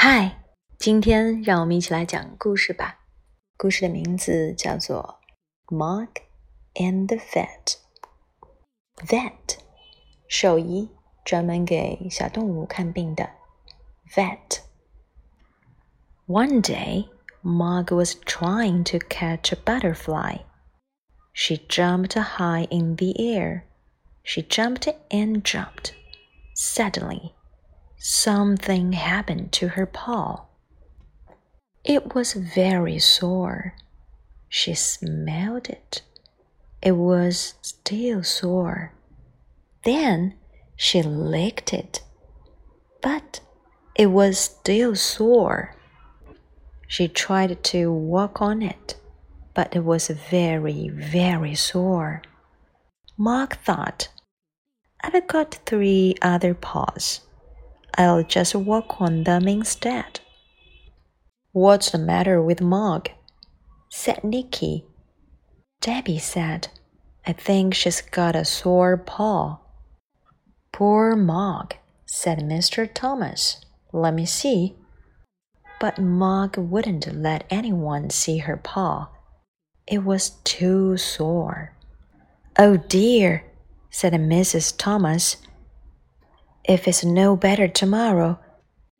嗨，今天让我们一起来讲故事吧。故事的名字叫做《Mog and the Vet》。Vet，兽医，专门给小动物看病的。Vet。One day, Mog was trying to catch a butterfly. She jumped high in the air. She jumped and jumped. Suddenly, something happened to her paw. It was very sore. She smelled it. It was still sore. Then she licked it, but it was still sore. She tried to walk on it, but it was very, very sore. Mog thought, I've got three other paws. I'll just walk on them instead. What's the matter with Mog? said Nicky. Debbie said, I think she's got a sore paw. Poor Mog, said Mr. Thomas. Let me see. But Mog wouldn't let anyone see her paw. It was too sore. Oh dear, said Mrs. Thomas. If it's no better tomorrow,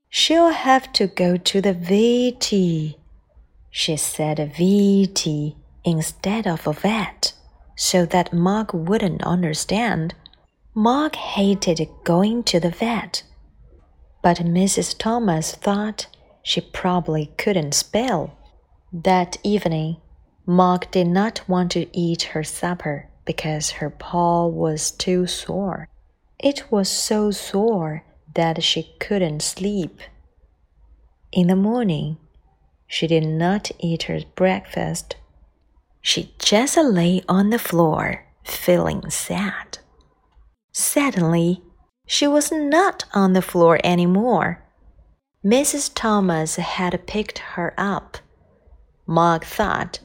she'll have to go to the VT. She said VT instead of a vet, so that Mog wouldn't understand. Mog hated going to the vet, but Mrs. Thomas thought she probably couldn't spell. That evening, Mog did not want to eat her supper because her paw was too sore. It was so sore that she couldn't sleep. In the morning, she did not eat her breakfast. She just lay on the floor, feeling sad. Suddenly, she was not on the floor anymore. Mrs. Thomas had picked her up. Mog thought,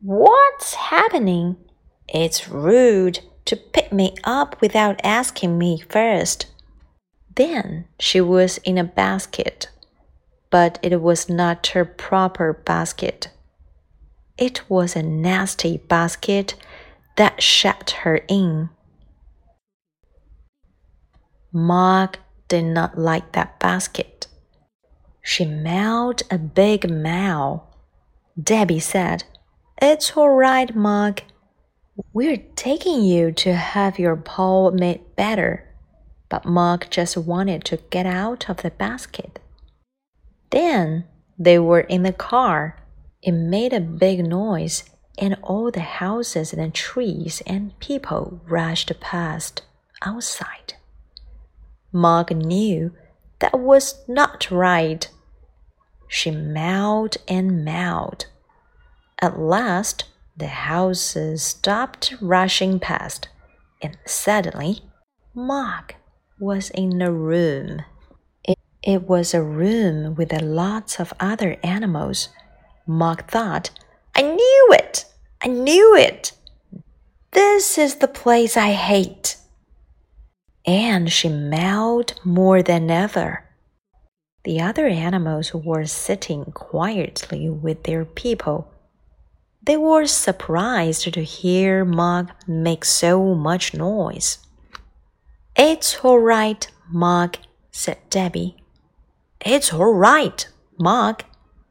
What's happening? It's rude to pick me up without asking me first. Then she was in a basket, but it was not her proper basket. It was a nasty basket that shut her in. Mog did not like that basket. She mowed a big mow. Debbie said, It's all right, Mog. We're taking you to have your paw made better. But Mog just wanted to get out of the basket. Then they were in the car. It made a big noise, and all the houses and trees and people rushed past outside. Mog knew that was not right. She mowed and mowed. At last, the houses stopped rushing past, and suddenly Mog was in a room. It, it was a room with lots of other animals. Mog thought, I knew it! I knew it! This is the place I hate. And she mowed more than ever. The other animals were sitting quietly with their people they were surprised to hear Mog make so much noise. It's all right, Mog, said Debbie. It's all right, Mog,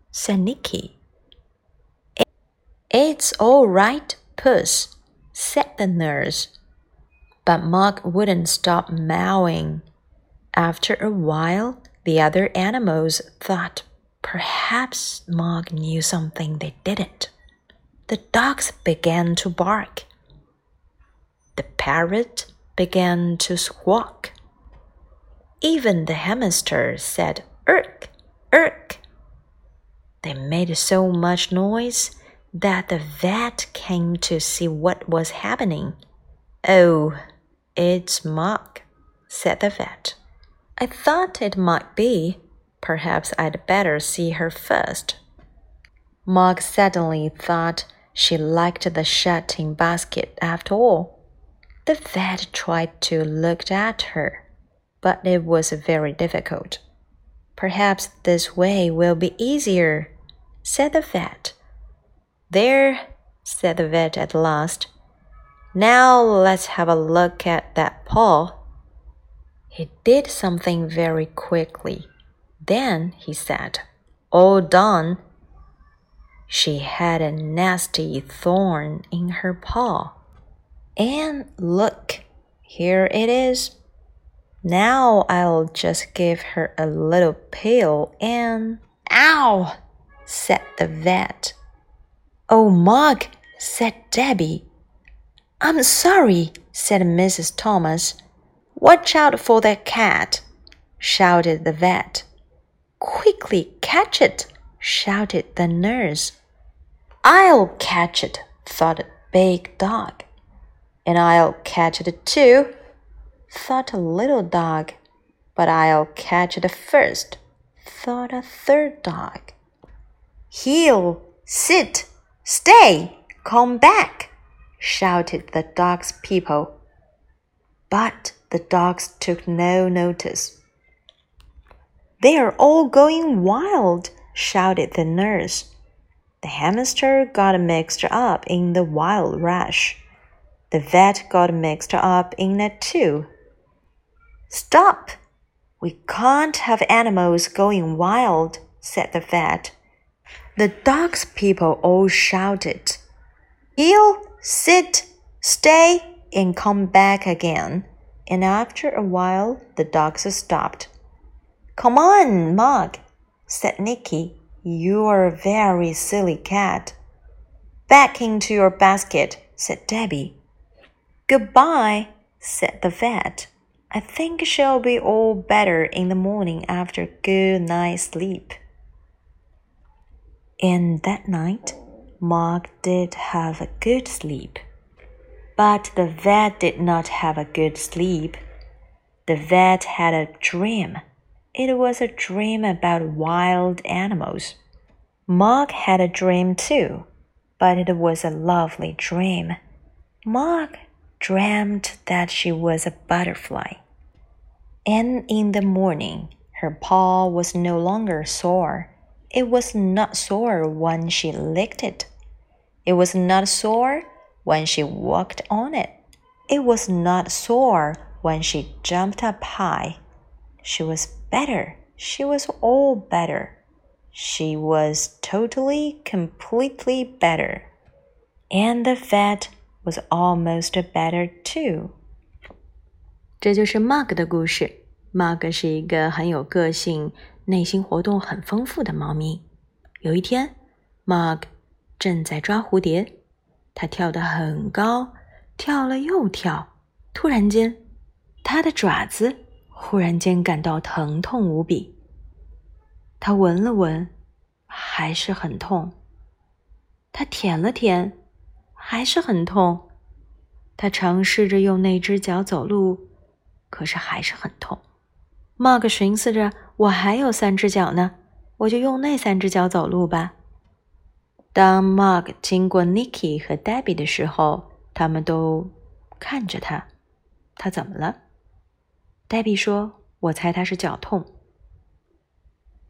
said Nicky. It's all right, Puss, said the nurse. But Mog wouldn't stop mowing. After a while, the other animals thought perhaps Mog knew something they didn't the dogs began to bark. The parrot began to squawk. Even the hamster said, Irk, irk. They made so much noise that the vet came to see what was happening. Oh, it's Mog, said the vet. I thought it might be. Perhaps I'd better see her first. Mog suddenly thought she liked the shut-in basket after all. The vet tried to look at her, but it was very difficult. Perhaps this way will be easier, said the vet. There, said the vet at last. Now let's have a look at that paw. He did something very quickly. Then he said, All done. She had a nasty thorn in her paw. And look, here it is. Now I'll just give her a little pill and. Ow! said the vet. Oh, Mog, said Debbie. I'm sorry, said Mrs. Thomas. Watch out for that cat, shouted the vet. Quickly catch it, shouted the nurse. I'll catch it, thought a big dog. And I'll catch it too, thought a little dog. But I'll catch it first, thought a third dog. Heel, sit, stay, come back, shouted the dog's people. But the dogs took no notice. They are all going wild, shouted the nurse. The hamster got mixed up in the wild rush. The vet got mixed up in it too. Stop! We can't have animals going wild, said the vet. The dogs people all shouted. Heel, sit, stay, and come back again. And after a while, the dogs stopped. Come on, Mog, said Nicky. You're a very silly cat. Back into your basket, said Debbie. Goodbye, said the vet. I think she'll be all better in the morning after a good night's sleep. And that night, Mog did have a good sleep. But the vet did not have a good sleep. The vet had a dream. It was a dream about wild animals. Mog had a dream too, but it was a lovely dream. Mog dreamed that she was a butterfly. And in the morning, her paw was no longer sore. It was not sore when she licked it. It was not sore when she walked on it. It was not sore when she jumped up high. She was better. She was all better. She was totally, completely better. And the fat was almost better too. 这就是 Mog 的故事。Mog 是一个很有个性、内心活动很丰富的猫咪。有一天，Mog 正在抓蝴蝶，它跳得很高，跳了又跳。突然间，它的爪子忽然间感到疼痛无比。他闻了闻，还是很痛。他舔了舔，还是很痛。他尝试着用那只脚走路。可是还是很痛。Mug 寻思着：“我还有三只脚呢，我就用那三只脚走路吧。”当 Mug 经过 Nicky 和 Debbie 的时候，他们都看着他。他怎么了黛比说：“我猜他是脚痛。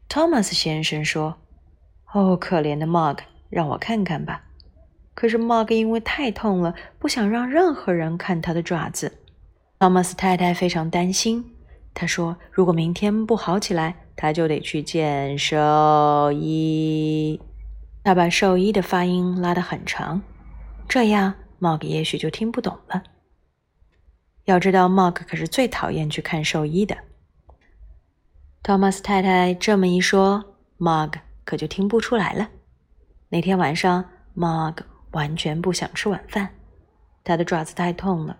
”Thomas 先生说：“哦，可怜的 Mug，让我看看吧。”可是 Mug 因为太痛了，不想让任何人看他的爪子。托马斯太太非常担心，她说：“如果明天不好起来，她就得去见兽医。”她把兽医的发音拉得很长，这样 Mog 也许就听不懂了。要知道，Mog 可是最讨厌去看兽医的。托马斯太太这么一说，Mog 可就听不出来了。那天晚上，Mog 完全不想吃晚饭，他的爪子太痛了。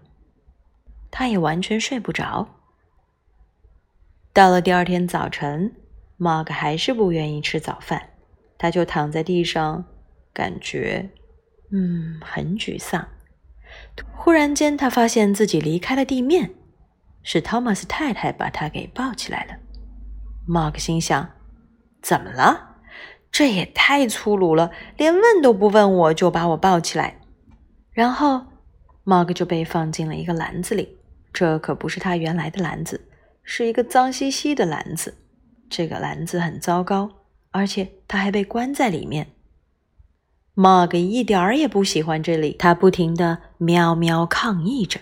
他也完全睡不着。到了第二天早晨，Mog 还是不愿意吃早饭，他就躺在地上，感觉嗯很沮丧。忽然间，他发现自己离开了地面，是托马斯太太把他给抱起来了。Mog 心想：怎么了？这也太粗鲁了，连问都不问我就把我抱起来。然后，Mog 就被放进了一个篮子里。这可不是他原来的篮子，是一个脏兮兮的篮子。这个篮子很糟糕，而且它还被关在里面。Mug 一点儿也不喜欢这里，他不停的喵喵抗议着。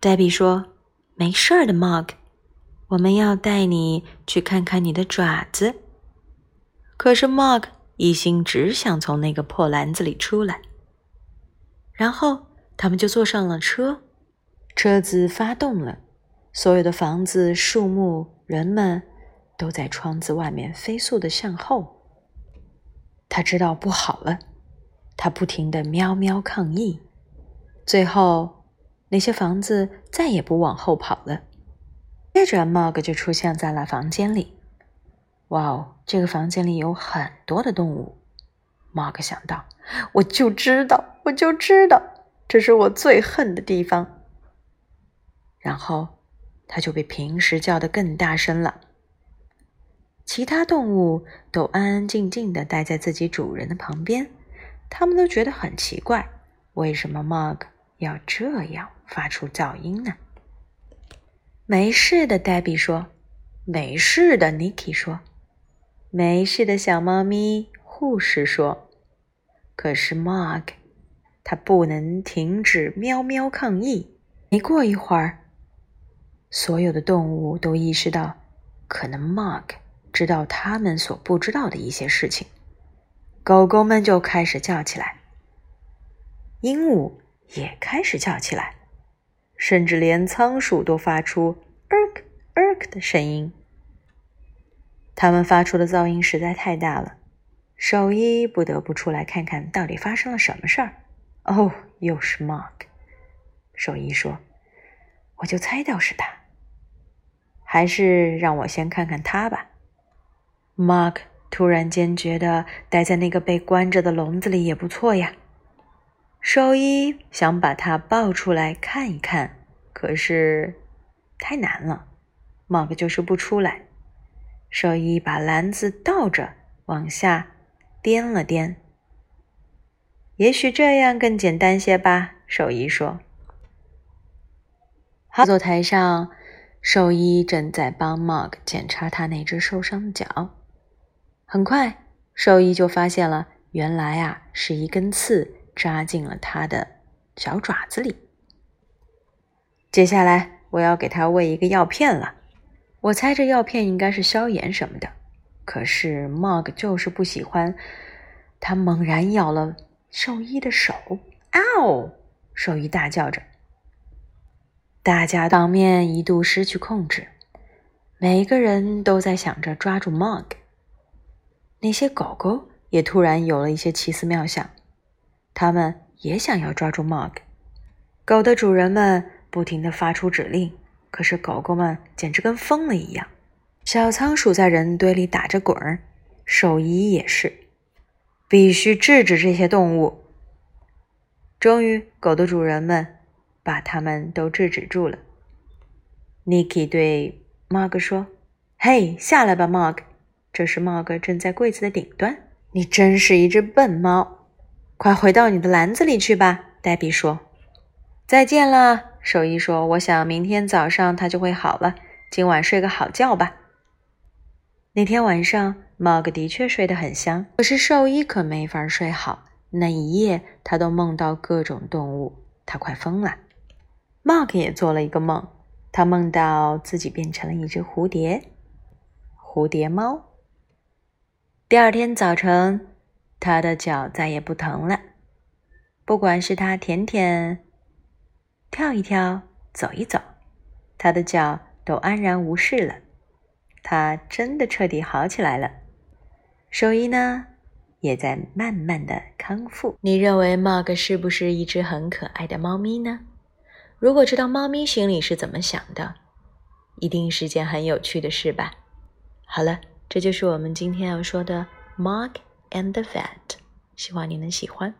Debbie 说：“没事儿的，Mug，我们要带你去看看你的爪子。”可是 Mug 一心只想从那个破篮子里出来。然后他们就坐上了车，车子发动了，所有的房子、树木、人们都在窗子外面飞速的向后。他知道不好了。他不停的喵喵抗议，最后那些房子再也不往后跑了。接着，Mog 就出现在了房间里。哇哦，这个房间里有很多的动物。Mog 想到，我就知道，我就知道，这是我最恨的地方。然后，他就比平时叫的更大声了。其他动物都安安静静的待在自己主人的旁边。他们都觉得很奇怪，为什么 Mug 要这样发出噪音呢？没事的，Debbie 说。没事的，Nicky 说。没事的小猫咪，护士说。可是 Mug，它不能停止喵喵抗议。没过一会儿，所有的动物都意识到，可能 Mug 知道他们所不知道的一些事情。狗狗们就开始叫起来，鹦鹉也开始叫起来，甚至连仓鼠都发出 “erk erk” 的声音。它们发出的噪音实在太大了，兽医不得不出来看看到底发生了什么事儿。哦，又是 Mark。兽医说：“我就猜到是他，还是让我先看看他吧。”Mark。突然间觉得待在那个被关着的笼子里也不错呀。兽医想把它抱出来看一看，可是太难了。Mark 就是不出来。兽医把篮子倒着往下颠了颠，也许这样更简单些吧。兽医说：“好。”坐台上，兽医正在帮 Mark 检查他那只受伤的脚。很快，兽医就发现了，原来啊是一根刺扎进了他的小爪子里。接下来，我要给他喂一个药片了。我猜这药片应该是消炎什么的。可是 Mug 就是不喜欢，他猛然咬了兽医的手。嗷！兽医大叫着，大家当面一度失去控制，每个人都在想着抓住 Mug。那些狗狗也突然有了一些奇思妙想，它们也想要抓住 Mug。狗的主人们不停地发出指令，可是狗狗们简直跟疯了一样。小仓鼠在人堆里打着滚儿，兽医也是，必须制止这些动物。终于，狗的主人们把它们都制止住了。Niki 对 Mug 说：“嘿，下来吧，Mug。”这时，猫哥正在柜子的顶端。你真是一只笨猫，快回到你的篮子里去吧。黛比说：“再见了。”兽医说：“我想明天早上它就会好了。今晚睡个好觉吧。”那天晚上，茂哥的确睡得很香，可是兽医可没法睡好。那一夜，他都梦到各种动物，他快疯了。茂哥也做了一个梦，他梦到自己变成了一只蝴蝶，蝴蝶猫。第二天早晨，他的脚再也不疼了。不管是他舔舔、跳一跳、走一走，他的脚都安然无事了。他真的彻底好起来了。兽医呢，也在慢慢的康复。你认为 Mug 是不是一只很可爱的猫咪呢？如果知道猫咪心里是怎么想的，一定是件很有趣的事吧。好了。这就是我们今天要说的《Mark and the Vet》，希望你能喜欢。